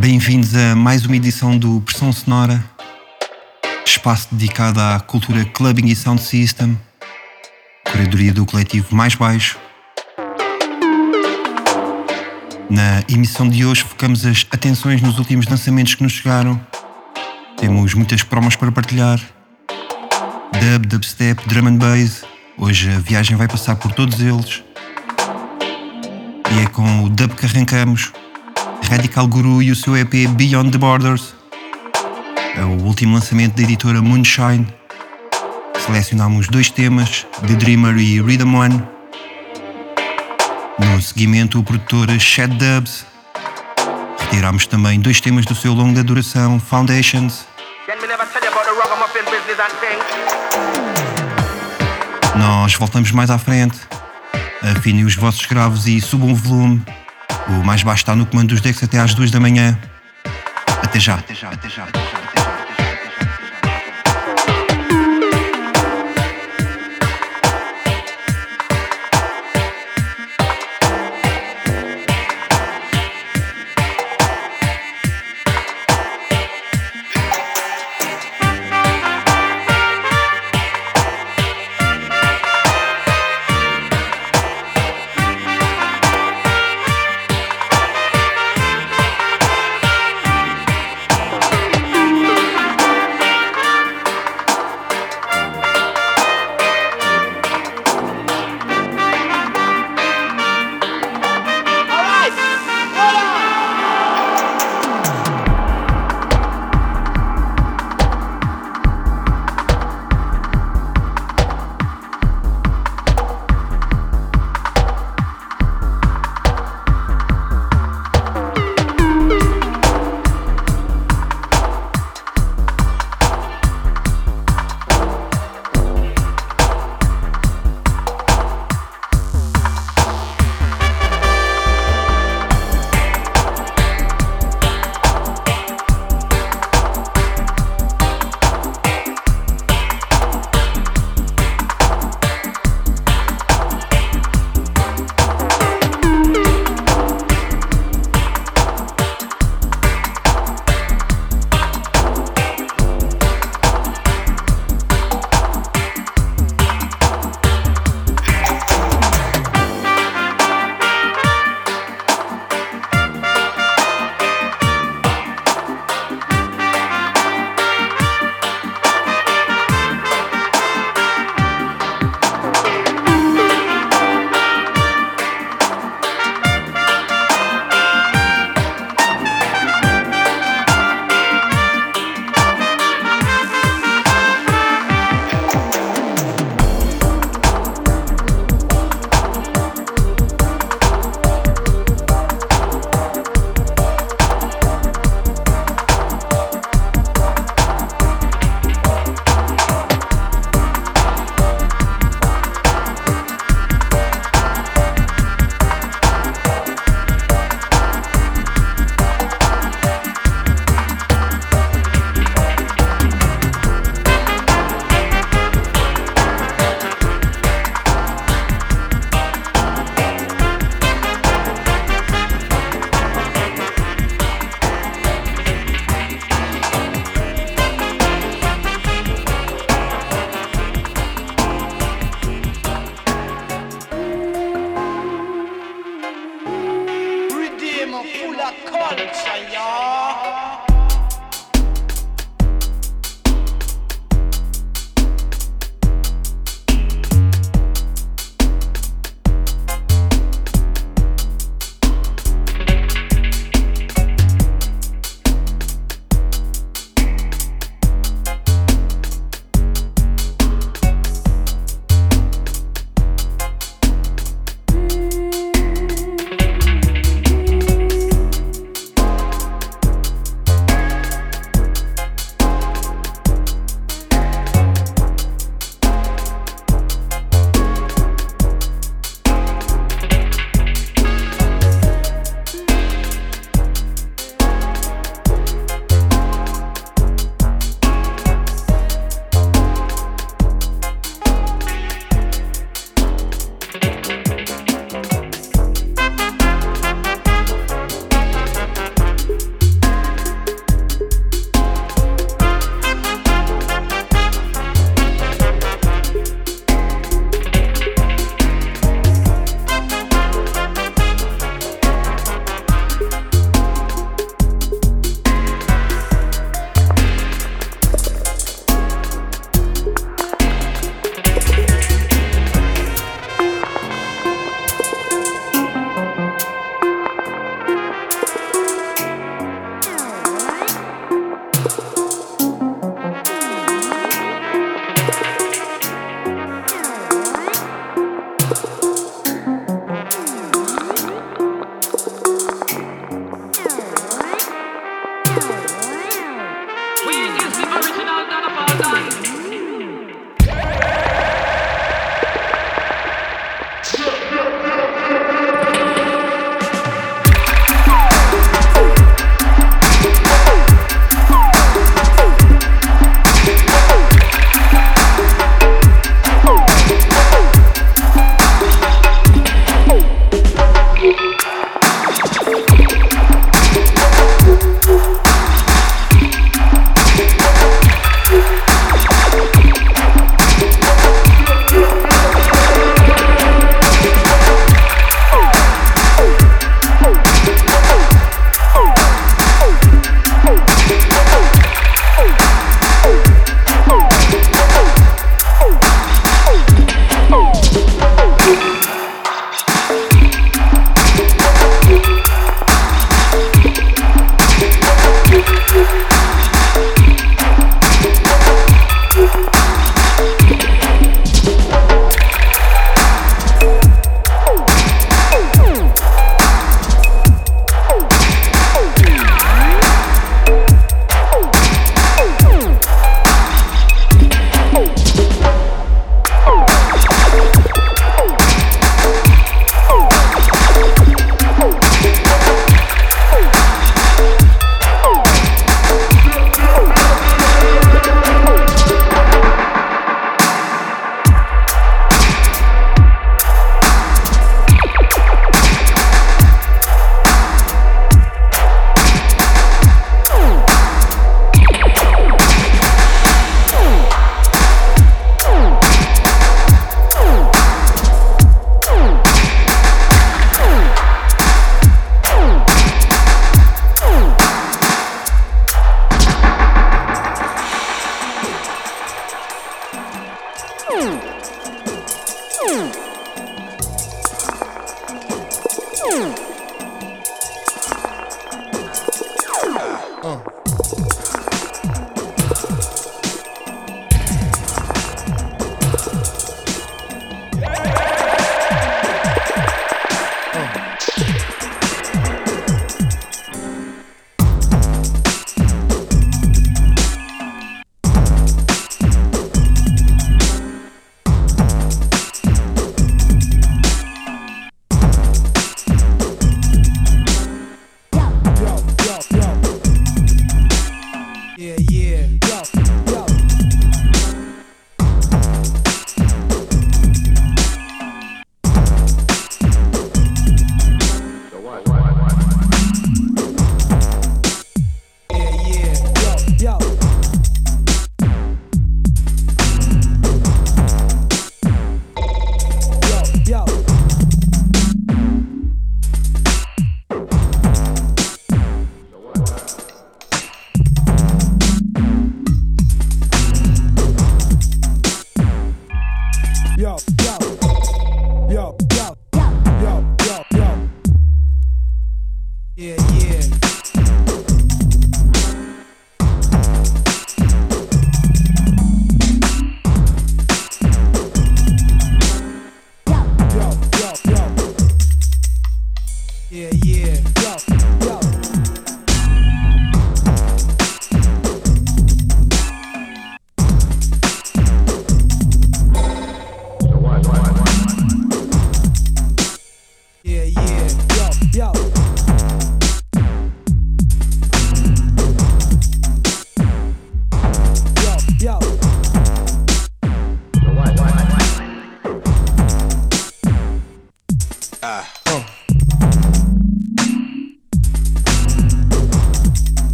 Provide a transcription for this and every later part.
Bem-vindos a mais uma edição do Pressão Sonora, espaço dedicado à cultura clubbing e sound system, curadoria do coletivo Mais Baixo. Na emissão de hoje focamos as atenções nos últimos lançamentos que nos chegaram. Temos muitas promos para partilhar. Dub, dubstep, drum and bass. Hoje a viagem vai passar por todos eles. E é com o dub que arrancamos. Radical Guru e o seu EP Beyond the Borders. É o último lançamento da editora Moonshine. Selecionámos dois temas, The Dreamer e Rhythm One. No seguimento, o produtor Shed Dubs. Retirámos também dois temas do seu longa duração, Foundations. Nós voltamos mais à frente. Afinem os vossos graves e subam o volume. O mais baixo está no comando dos decks até às duas da manhã. Até já. Até já, até já, até já.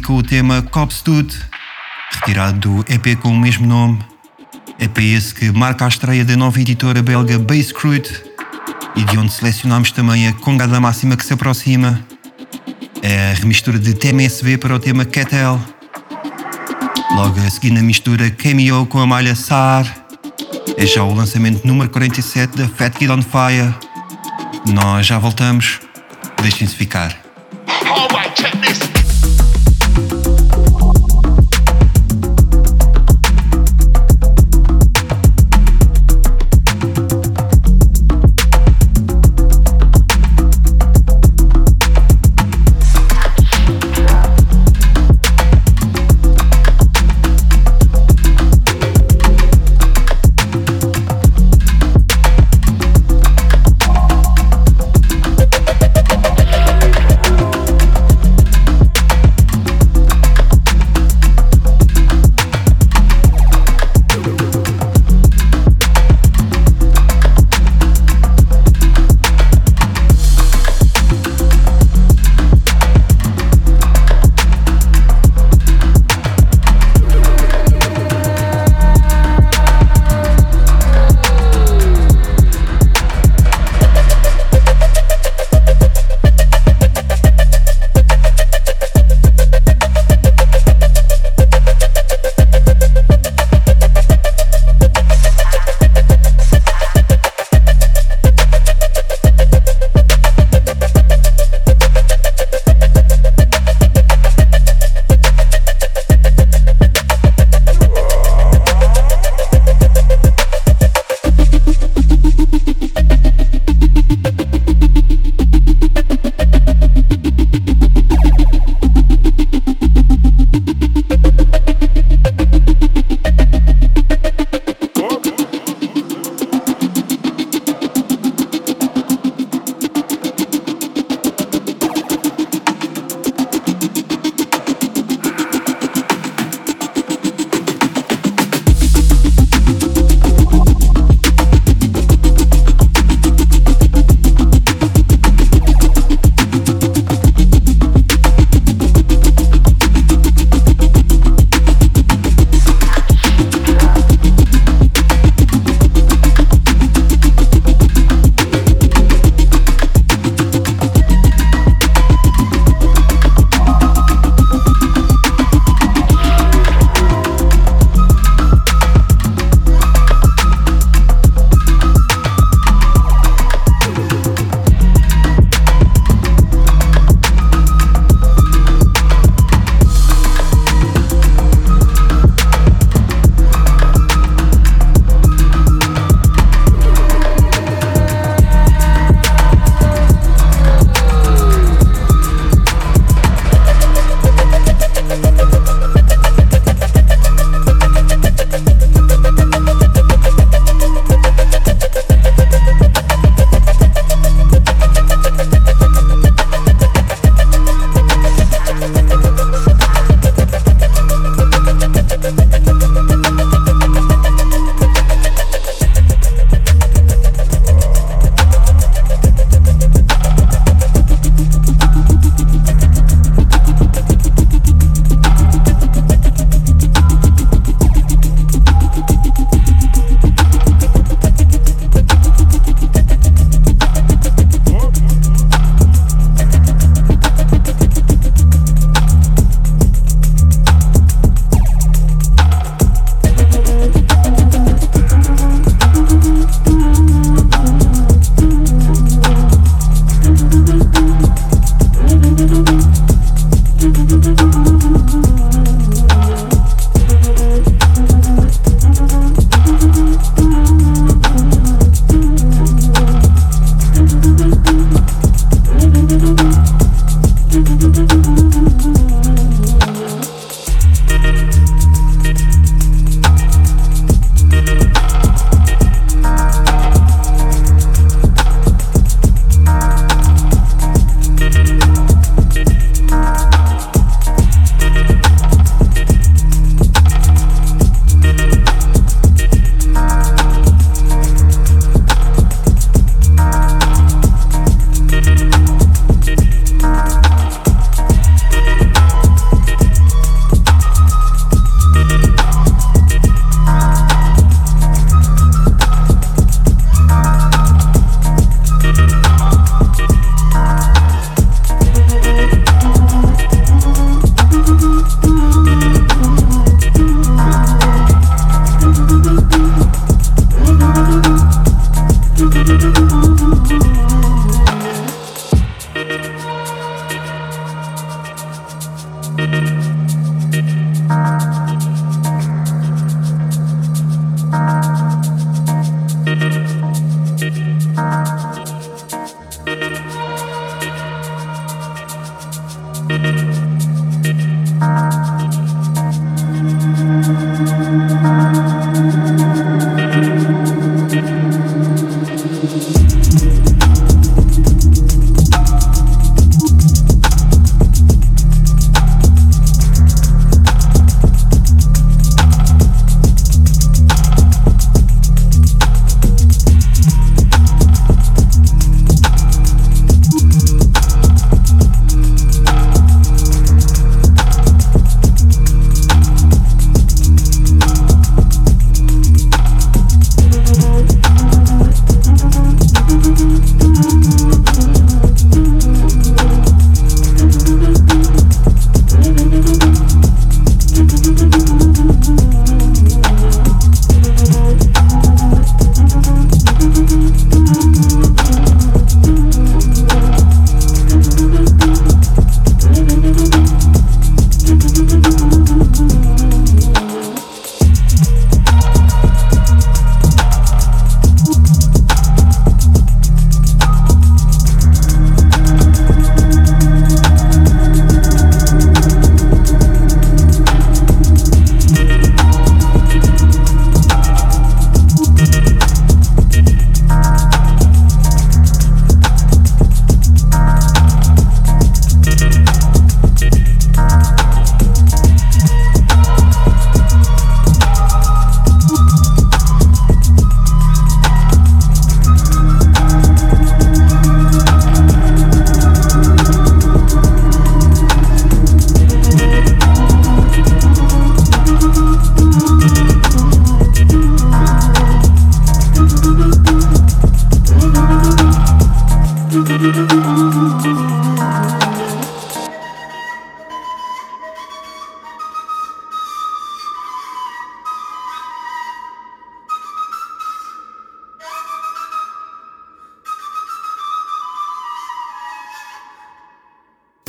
Com o tema Copstud, retirado do EP com o mesmo nome. EP esse que marca a estreia da nova editora belga Bass Crude e de onde selecionámos também a Congada Máxima que se aproxima. É a remistura de TMSB para o tema Kettle. Logo a seguir na mistura Cameo com a malha SAR. É já o lançamento número 47 da Fat Kid on Fire. Nós já voltamos. Deixem-se ficar.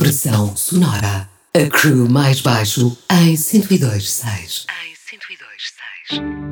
Pressão sonora. A crew mais baixo em 102.6. Em 102.6.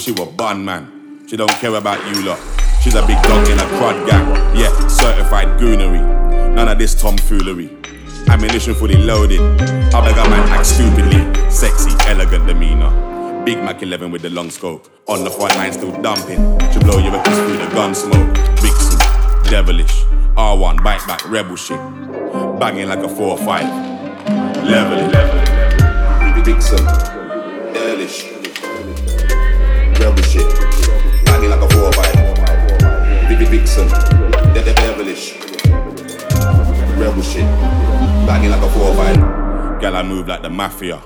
she a bun man. She don't care about you lot. She's a big dog in a crud gang. Yeah, certified goonery. None of this tomfoolery. Ammunition fully loaded. I beg a man act stupidly. Sexy, elegant demeanor. Big Mac 11 with the long scope. On the front line, still dumping. She blow you a kiss through the gun smoke. Vixen, devilish. R1, bite back, rebel shit. Banging like a 4 or 5. Level, level. Vixen, devilish rebel shit. Banging like a 4 or 5. Vivi Vixen, de de devilish. Rebel shit. Banging like a 4 or 5. Gal, I move like the mafia.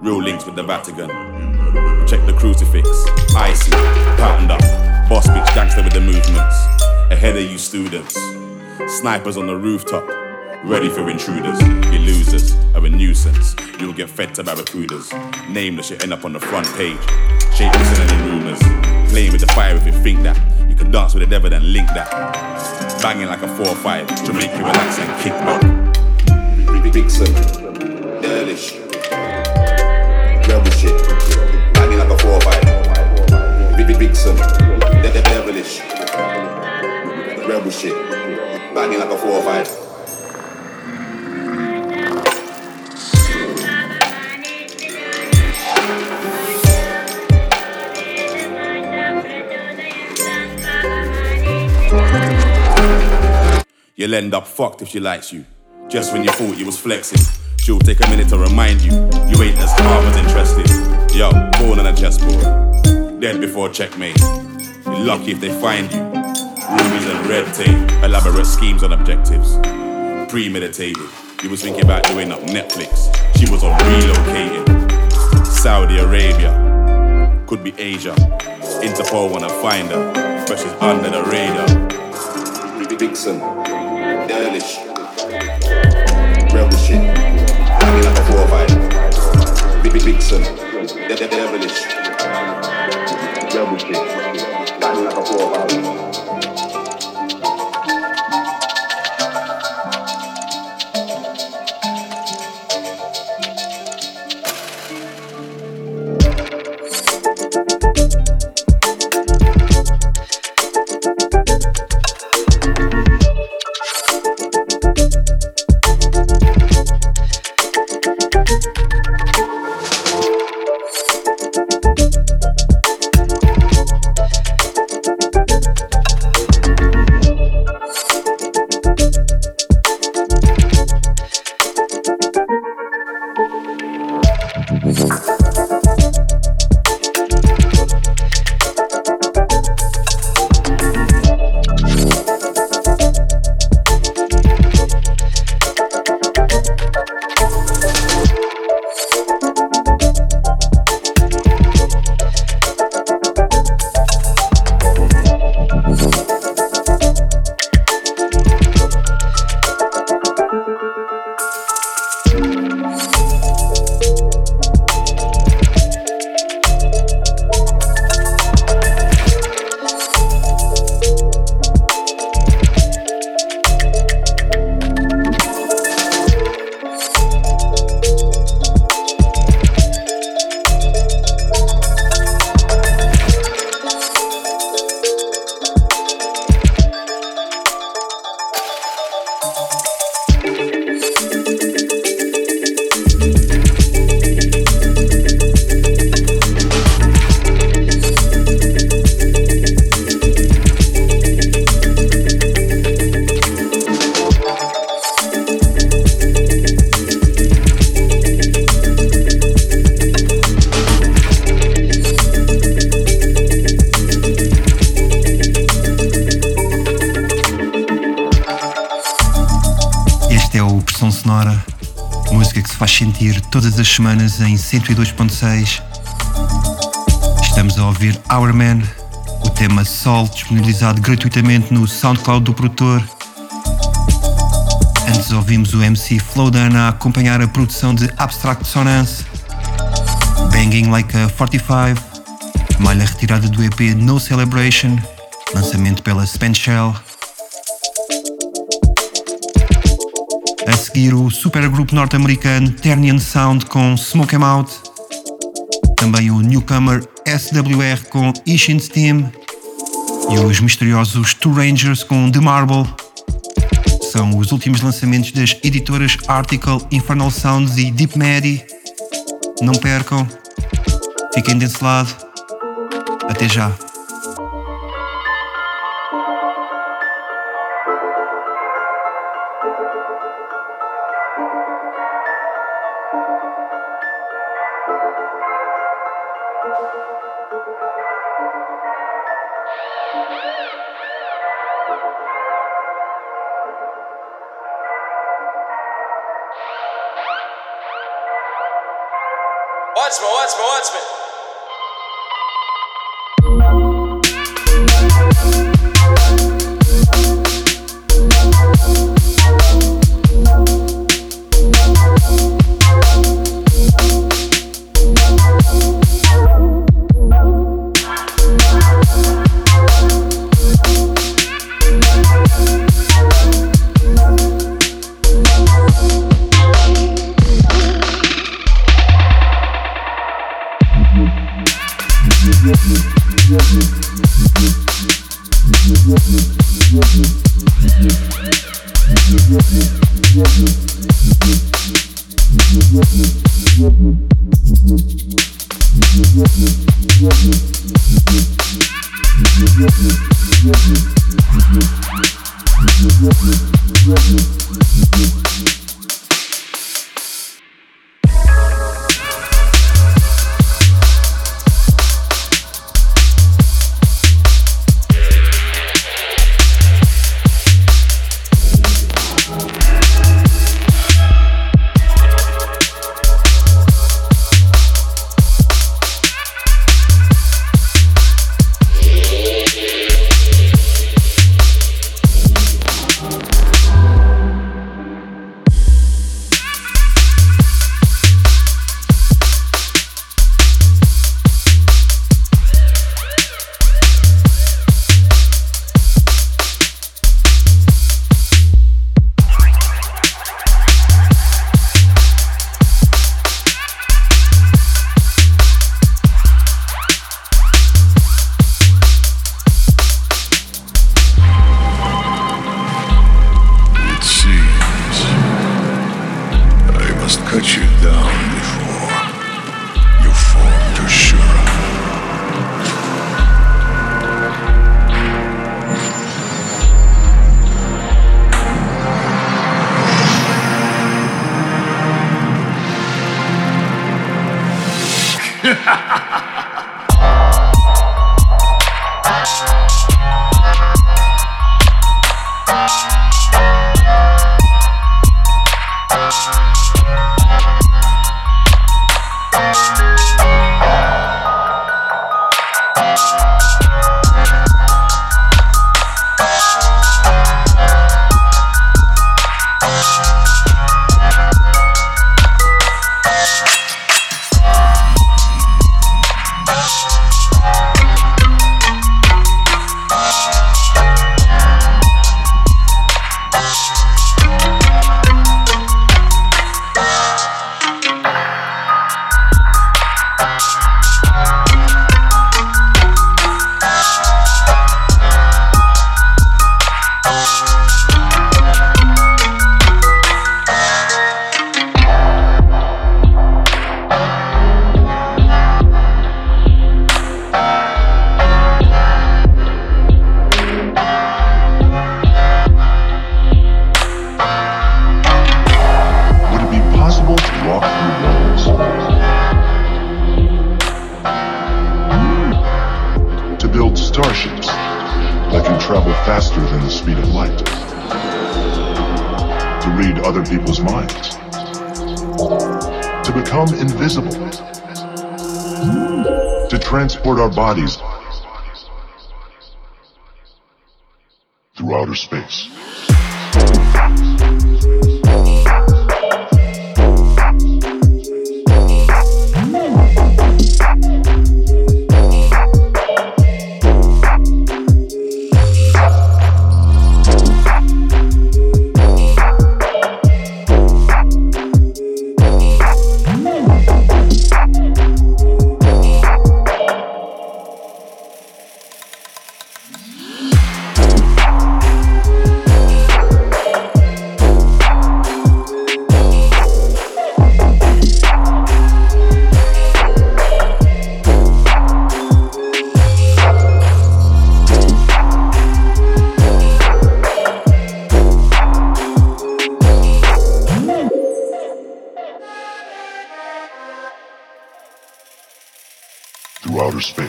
Real links with the Vatican. Check the crucifix. Icy, patterned up. Boss bitch gangster with the movements. Ahead of you students. Snipers on the rooftop ready for intruders. You losers are a nuisance. You'll get fed to barracudas. Nameless, you end up on the front page. Shape listening any rumors. Playing with the fire if you think that. You can dance with the devil and link that. Banging like a 4 or 5 to make you relax and kick back. Vixen, Delish, Rebel shit. Banging like a 4 or 5. Big Big Vixen, Devilish, Rebel shit. Banging like a 4 or 5. You'll end up fucked if she likes you. Just when you thought you was flexing, she'll take a minute to remind you you ain't as calm as interested. Yo, born on a chessboard, dead before checkmate. You're lucky if they find you. Rubies and red tape, elaborate schemes and objectives. Premeditated. You was thinking about doing up Netflix. She was on relocating. Saudi Arabia, could be Asia. Interpol wanna find her, but she's under the radar. Vixen, Girlish, Rebel shit, I mean like a 4 or 5. Big Vixen, Devilish, Rebel shit, I mean like a 4 or semanas em 102.6. Estamos a ouvir Our Man, o tema Sol disponibilizado gratuitamente no SoundCloud do produtor. Antes ouvimos o MC Flowdown a acompanhar a produção de Abstract Sonance. Banging Like a 45, malha retirada do EP No Celebration, lançamento pela Spenshell. Seguir, o supergrupo norte-americano Ternian Sound com Smoke Em Out. Também o newcomer SWR com Ishin's Team. E os misteriosos Two Rangers com The Marble. São os últimos lançamentos das editoras Article, Infernal Sounds e Deep Medi. Não percam. Fiquem desse lado. Até já.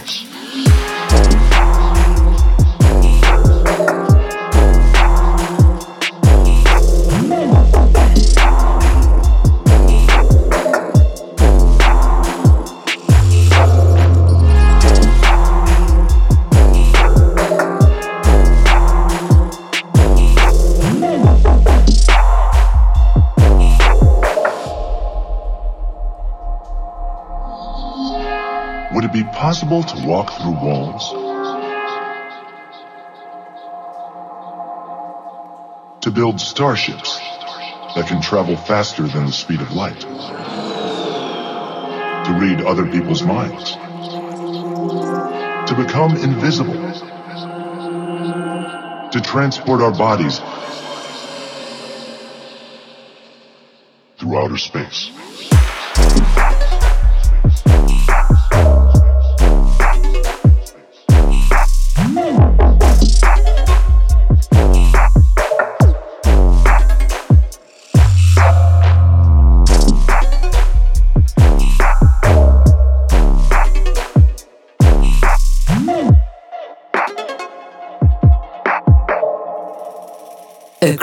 much. Possible to walk through walls? To build starships that can travel faster than the speed of light? To read other people's minds? To become invisible? To transport our bodies through outer space?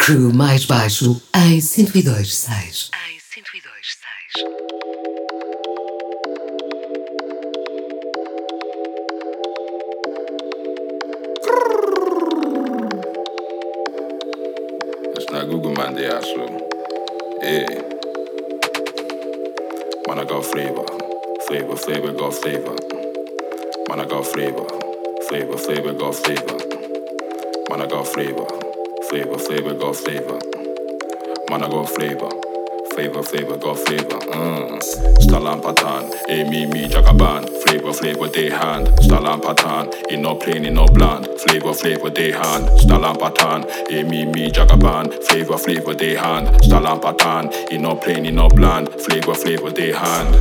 Crew mais baixo em 102.6. Em 102.6. That's not Google man there, so yeah. Man, I got flavor, flavor, flavor, got flavor. Man, I got flavor, flavor, flavor, got flavor. Man, I got flavor flavor, flavor, got flavor. Man, I got flavor. Flavor, flavor, got flavor. Mm. Stalan patan, eh me jagaban. Flavor, flavor, they hand. Stalan patan, in no plain, in no bland. Flavor, flavor, they hand. Stalan patan, eh me jagaban. Flavor, flavor, they hand. Stalan patan, in no plain, in no bland. Flavor, flavor, they hand.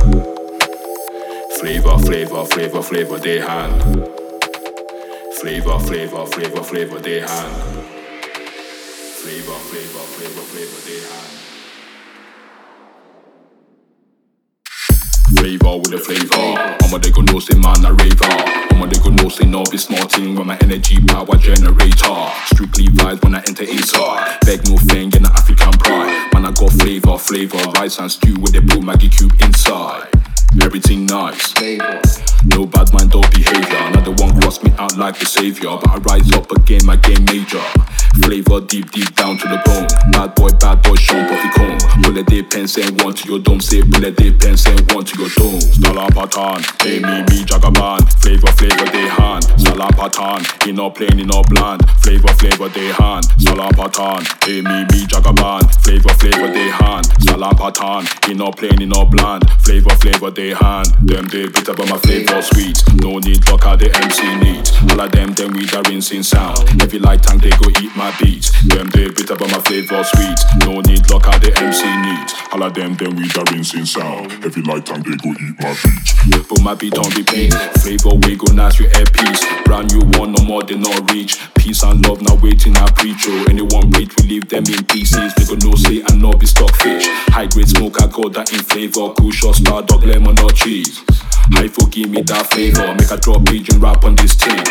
Flavor, flavor, flavor, flavor, they hand. Flavor, flavor, flavor, flavor, they hand flavor, flavor, flavor, flavor they have. Flavor with a flavor. I'ma they go no say man a raver. I'ma they go no say no be smarting when my energy power generator. Strictly vibes when I enter inside. Beg no thing in the African pride. Man I got flavor, flavor. Rice and stew with the blue Maggie cube inside. Everything nice. No bad mind or behavior. Another one cross me out like the savior. But I rise up again, my game major. Flavor deep, deep down to the bone. Bad boy, bad boy, Sean Puffy Cone. Bullet day pen, send one to your dome. Say bullet day pen, send one to your dome. Salam Patan, hey me, me, Jagaban. Flavor, flavor, they hand. Salam Patan, in no plain, in no bland. Flavor, flavor, they hand. Salam Patan, hey me, me, Jagaban. Flavor, flavor, they hand. Salam Patan, in no plain, in no bland. Flavor, flavor, they hand. Them they bitter, but my flavor sweet. No need out the MC needs. All of them, them we the rinsing sound. Every light tank, they go eat my beats. Them they bitter but my flavor sweet. No need out the MC needs. All of them then we the rinsing sound. Every night time they go eat my beats. Put my beat on repeat. Flavor we go nice with air peace. Brand new one no more than not reach. Peace and love now waiting I preach. Oh, anyone wait we leave them in pieces. They go no say and no be stock fish. High grade smoke I got that in flavor. Cool shot star dog lemon or cheese. Hi, forgive me that favor, Make a drop pigeon rap on this team.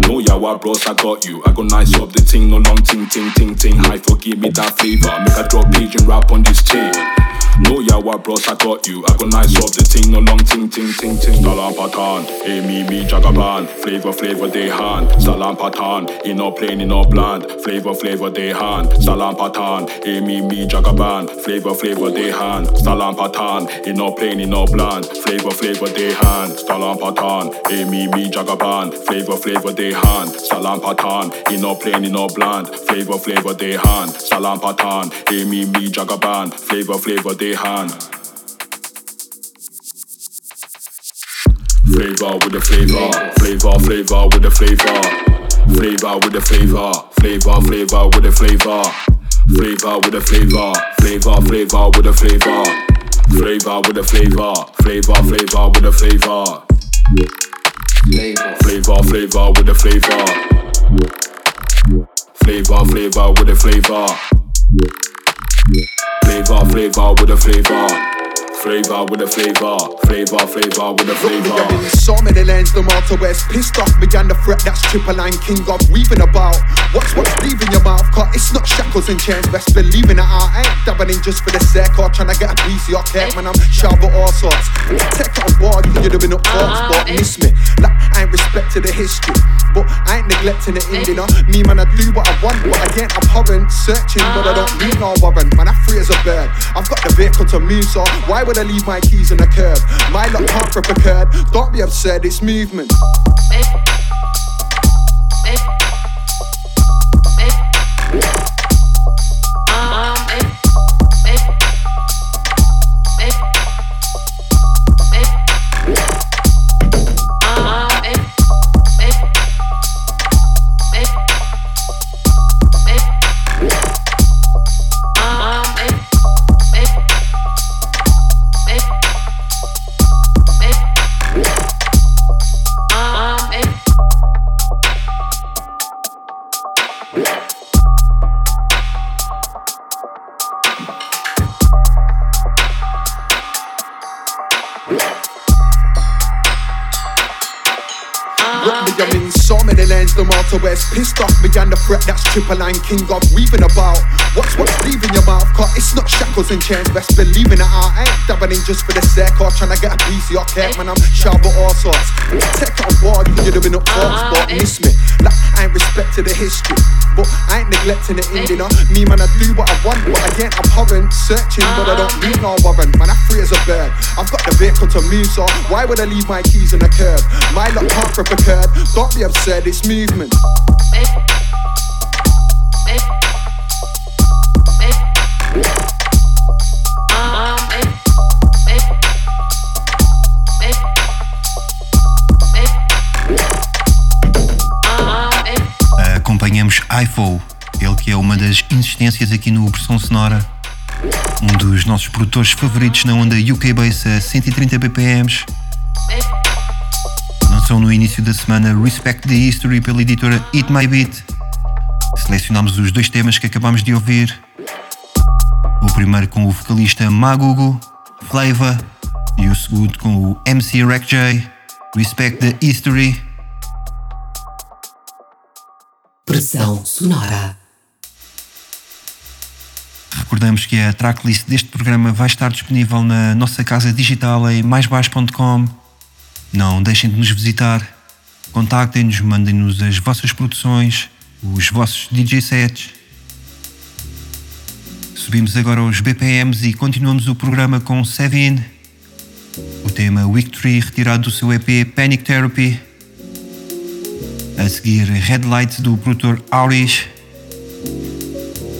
No, yeah, what bros, I got you. I got nice up the ting, no long ting, ting, ting, ting. Hi, forgive me that favor, Make a drop pigeon rap on this team. No, yeah, what bros, I got you. I got nice up the ting, no long ting, ting, ting, ting. Salam patan, hey me, me, jagaban. Flavor, flavor, they hand. Salam patan, in no plain, in no bland. Flavor, flavor, they hand. Salam patan, hey me, me, jagaban. Flavor, flavor, they hand. Salam patan, in no plain, in no bland. Flavor, flavor, they hand. Salam patan, hey me, me, jagaban. Flavor, flavor, they hand. Salam patan, in no plain, in no bland. Flavor, flavor, they hand. Salam patan, hey me, me, jagaban. Flavor, flavor, they hand. Flavor with the flavor, flavor, flavor with the flavor, flavor with the flavor, flavor, flavor with the flavor, flavor with the flavor, flavor, flavor with the flavor, flavor with the flavor, flavor, flavor with the flavor, flavor, flavor with the flavor, flavor, flavor with the flavor, flavor, flavor with the flavor. Flavor with a flavor, flavor, flavor with a flavor. So many lanes, the Malta West. Pissed off me and the threat that's triple line king of weaving about. What's what's leaving your mouth Cause it's not shackles and chains. Best believing it out I ain't dabbing in just for the sake Or trying to get a piece of your cake Man. I'm sharp with all sorts. Take it on board Cause you're doing up talks But miss me. Like I ain't respect to the history But I ain't neglecting the ending uh. Me man I do what I want But again I'm hovering Searching but I don't ah. need no warrant. Man I free as a bird. I've got the vehicle to move So why would I leave my keys in the curb? My luck can't flip a curb Don't be absurd It's movement the threat triple line king of weaving about. What's what's leaving your mouth? Cause it's not shackles and chains Best believing it out I ain't dabbing in just for the sake Or trying to get a piece of your cake Man. I'm sharp with all sorts. Take it on board you're doing up talks ah, But eh. miss me Like I ain't respect to the history. But I ain't neglecting the eh. ending uh. Me man I do what I want But again I'm hovering Searching but I don't ah. need no warrant. Man I free as a bird. I've got the vehicle to move So why would I leave my keys in the curb? My luck can't flip a curb. Don't be upset it's movement eh. IFo, ele que é uma das insistências aqui no Pressão Sonora, um dos nossos produtores favoritos na onda UK Bass a 130 BPMs. Lançou no início da semana Respect the History pela editora Eat My Beat. Selecionámos os dois temas que acabámos de ouvir. O primeiro com o vocalista Magugo, Flavor, e o segundo com o MC Rack J, Respect the History. Pressão sonora. Recordamos que a tracklist deste programa vai estar disponível na nossa casa digital em maisbaixo.com. Não deixem de nos visitar. Contactem-nos, mandem-nos as vossas produções, os vossos DJ sets. Subimos agora os BPMs e continuamos o programa com Sevin. O tema Victory retirado do seu EP Panic Therapy. A seguir, Headlight do produtor Auris.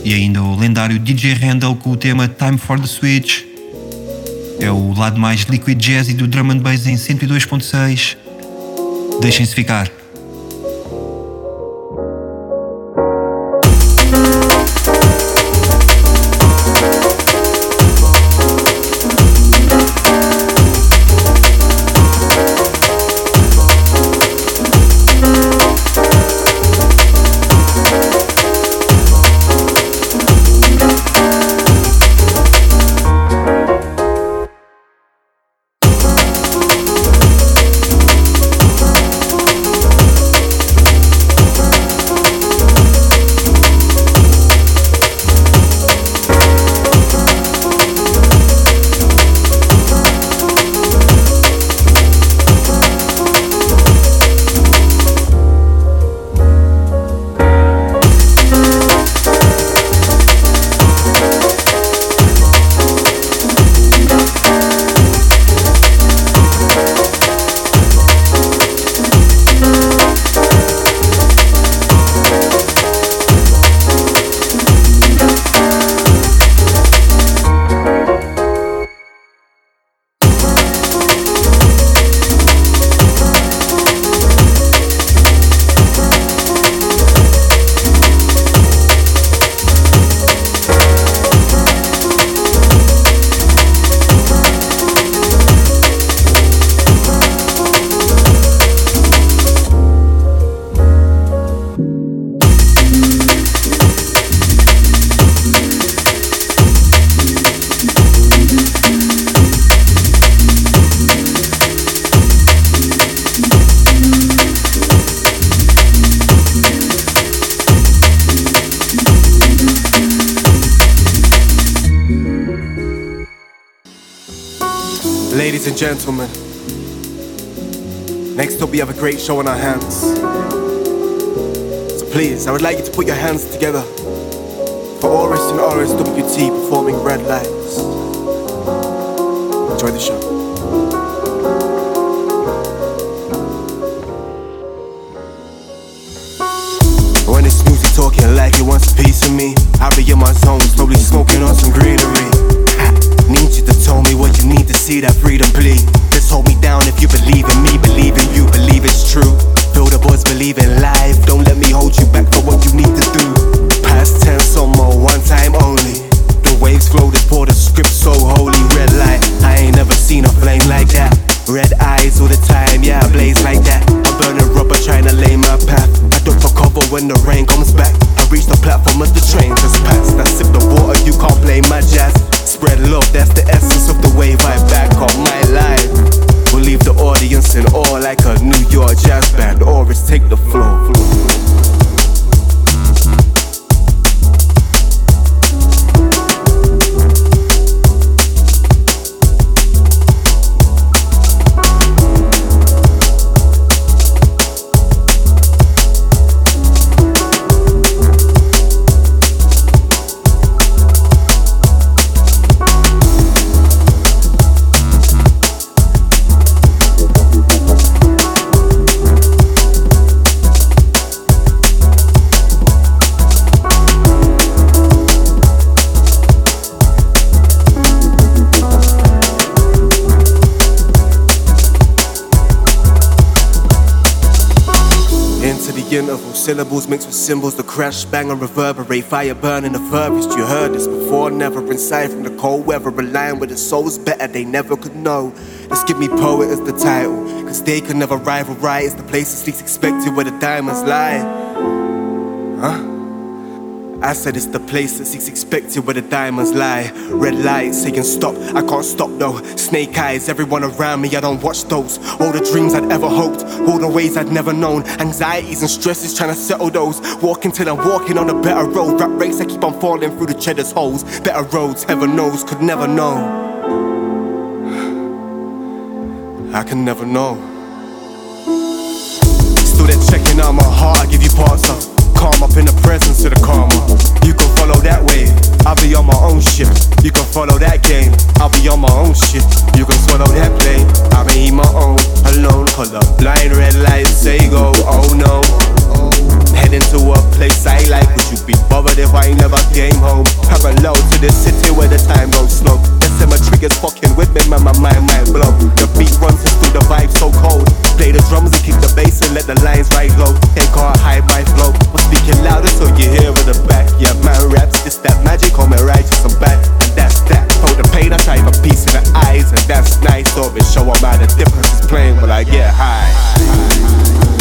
E ainda o lendário DJ Randall com o tema Time for the Switch. É o lado mais liquid jazzy do drum and bass em 102.6. Deixem-se ficar. Gentlemen, next up we have a great show on our hands. So please, I would like you to put your hands together for Auris and RSWT performing Red Lights. Enjoy the show. When it's music talking like it wants a piece of me, I be in my zone, slowly smoking on some greenery. Need you to tell me what you need to see that freedom bleed. Just hold me down if you believe in me, believe in you, believe it's true. Feel the boys believe in life, don't let me hold you back for what you need to do. Past tense or more, one time only. The waves flow, they pour the script so holy. Red light, I ain't never seen a flame like that. Red eyes all the time, yeah, I blaze like that. I burn a rubber trying to lay my path. I duck for cover when the rain comes back. I reach the platform as the train just passed. I sip the water, you can't blame my jazz. That's the essence of the wave I back on my life. We'll leave the audience in awe like a New York jazz band. Auris, take the floor. Syllables mixed with symbols, the crash, bang, and reverberate. Fire burning the furthest. You heard this before, never inside from the cold weather. Relying with the souls better, they never could know. Let's give me poet as the title, cause they could never rival right. It's the place least expected where the diamonds lie. Huh? I said it's the place that's expected where the diamonds lie. Red lights saying stop, I can't stop though. Snake eyes, everyone around me, I don't watch those. All the dreams I'd ever hoped, all the ways I'd never known. Anxieties and stresses trying to settle those. Walking till I'm walking on a better road. Rap race, I keep on falling through the cheddar's holes. Better roads, heaven knows, could never know. I can never know. Still there checking out my heart, I give you parts of calm up in the presence of the karma. You can follow that wave, I'll be on my own shit. You can follow that game, I'll be on my own shit. You can swallow that blame, I'll be my own, alone. Color blind red lights say go, oh no. Heading to a place I like, would you be bothered if I never came home? Parallel to the city where the time goes slow. Triggers fucking with me, man, my mind might blow. The beat runs through the vibe so cold. Play the drums and kick the bass and let the lines ride low. Take our high my flow. I'm speaking louder so you hear in the back. Yeah, man raps, it's that magic, call me righteous and back. And that's that. For the pain, I try for peace in the eyes, and that's nice. So it show them how the difference is plain when I get high.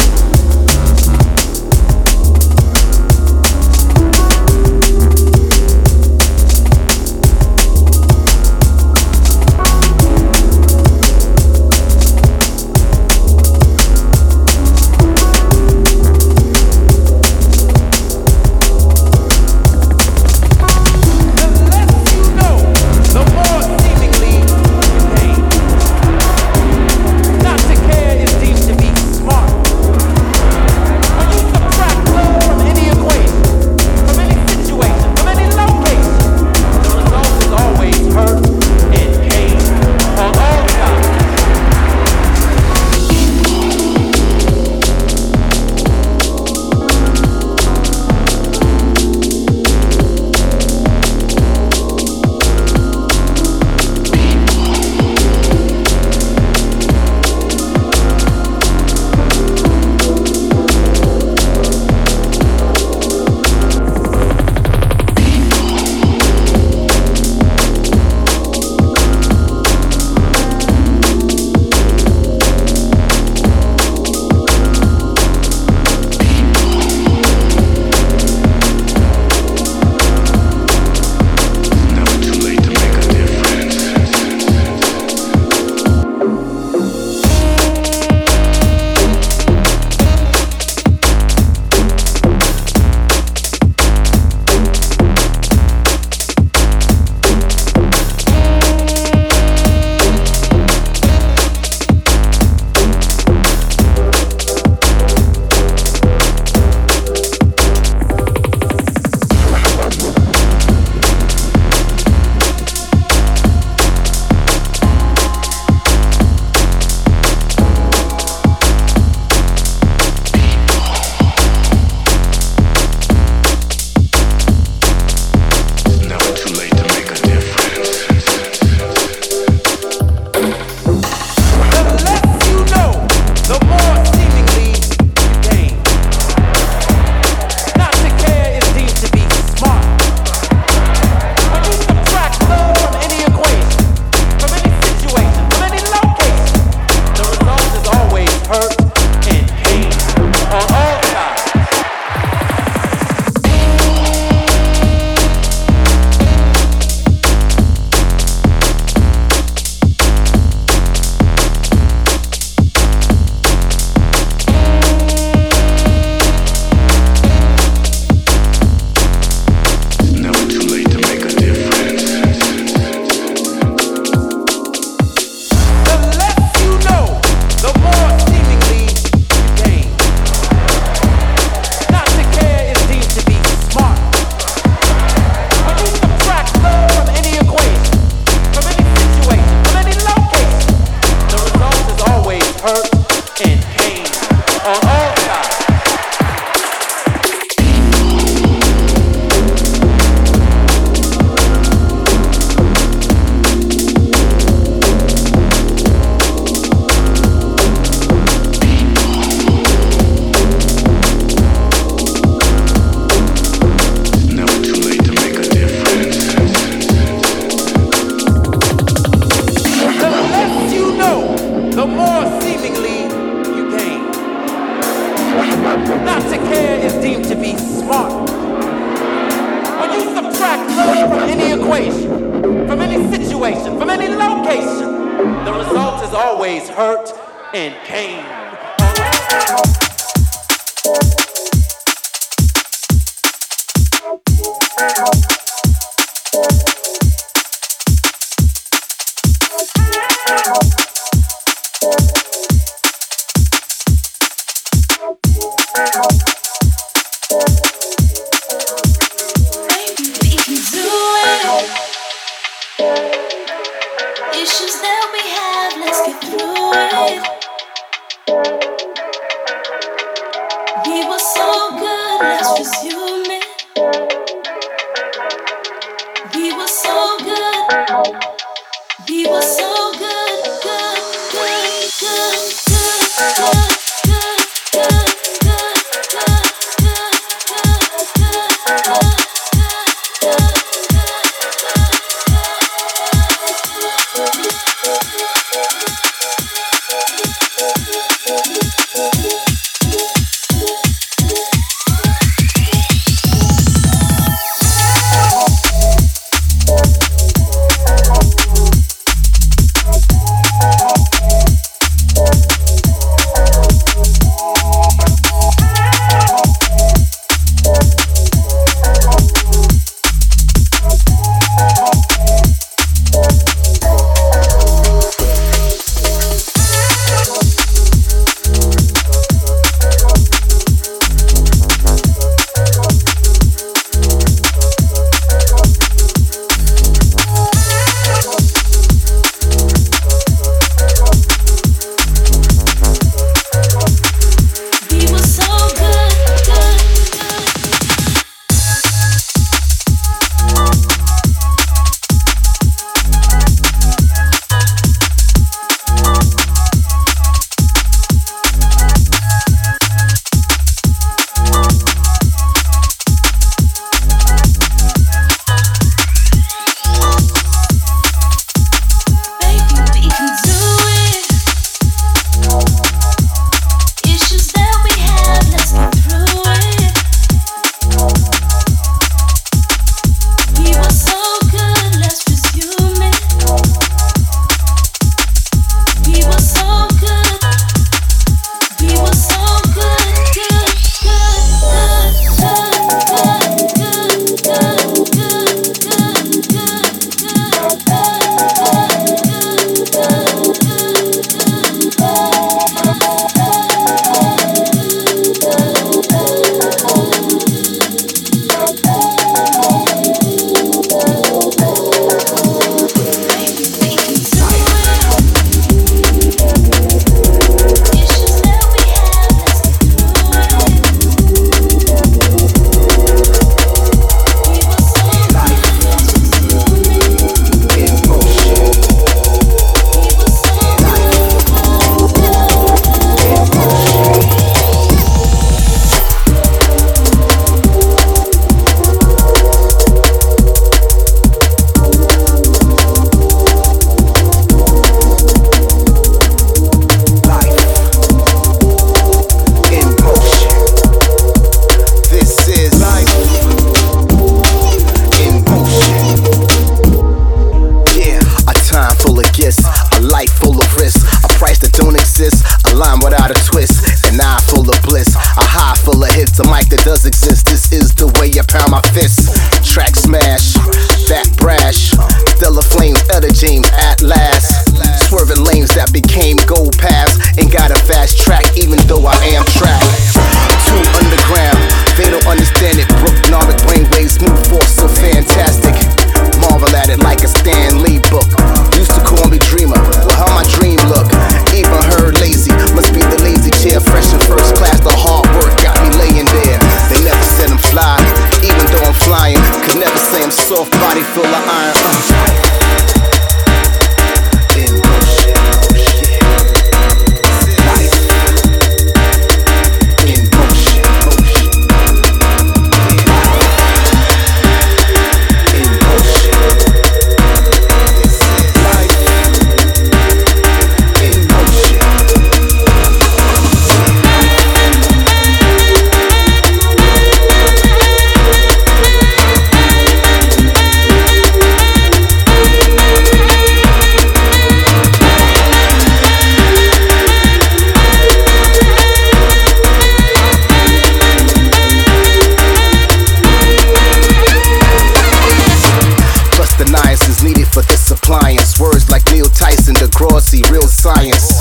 Degrassi, real science.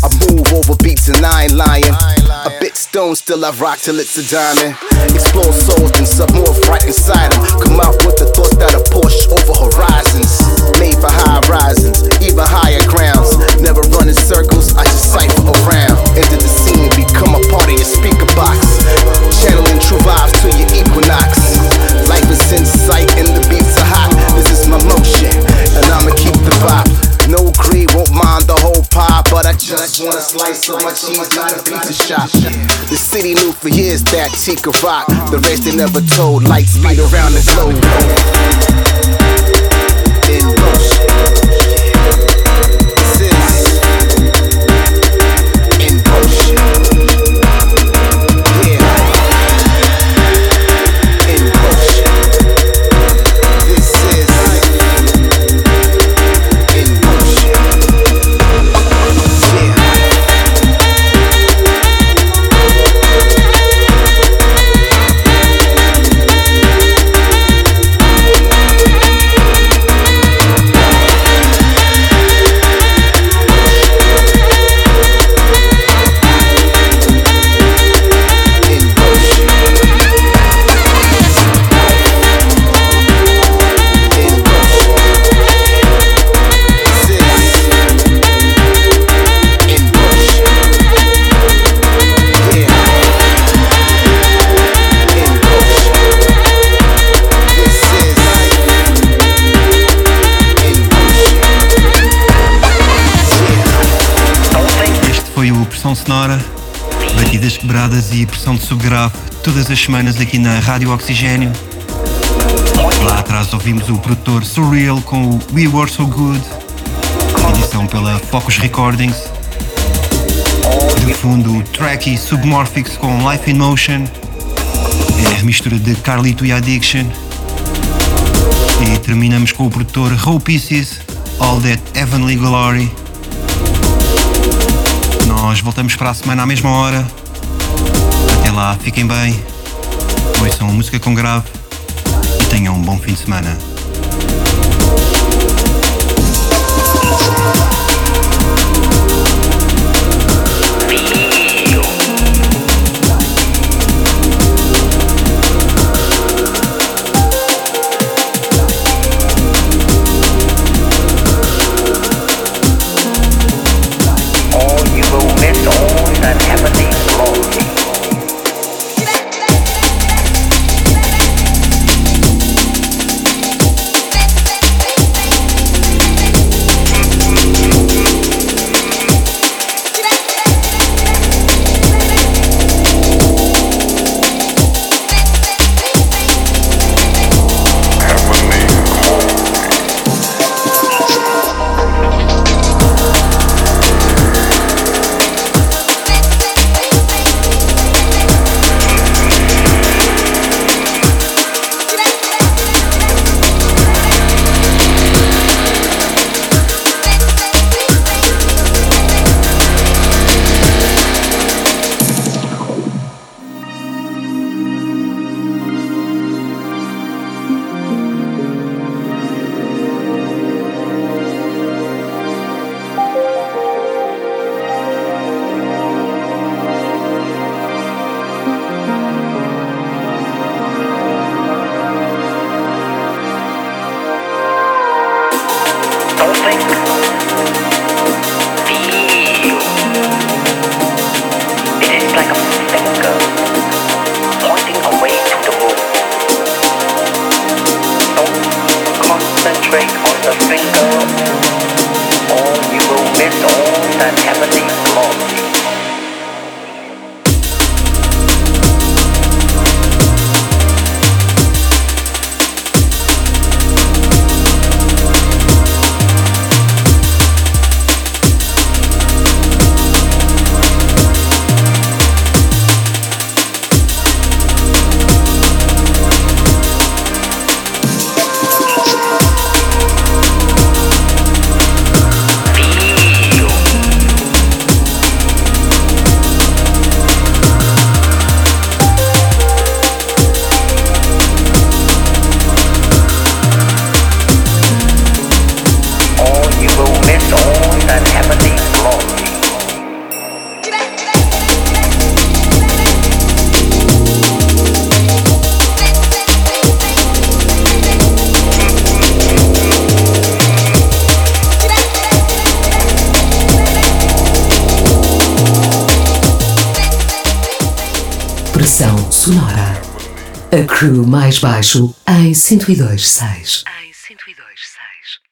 I move over beats and I ain't lying. A bit stone, still I rock till it's a diamond. Explore souls and submorph right inside them. Come out with the thoughts that are push over horizons. Made for high horizons, even higher grounds. Never run in circles, I just cipher around. Enter the scene, become a part of your speaker box. Channeling true vibes to your equinox. Life is in sight and the beats are hot. This is my motion, and I'ma keep the vibe. No won't mind the whole pie, but I just want a slice of my cheese, not a pizza shop. The city knew for years that T could rock. The rest they never told. Light speed around the globe. In motion. Sonora, batidas quebradas e pressão de subgrave, todas as semanas aqui na Rádio Oxigênio. Lá atrás ouvimos o produtor Surreal com o We Were So Good, edição pela Focus Recordings. De fundo, o Tracky Submorphics com Life in Motion, é a mistura de Carlito e Addiction. E terminamos com o produtor Raw Pieces, All That Heavenly Glory. Nós voltamos para a semana à mesma hora. Até lá, fiquem bem. Ouçam música com grave e tenham um bom fim de semana. Mais baixo em 102.6.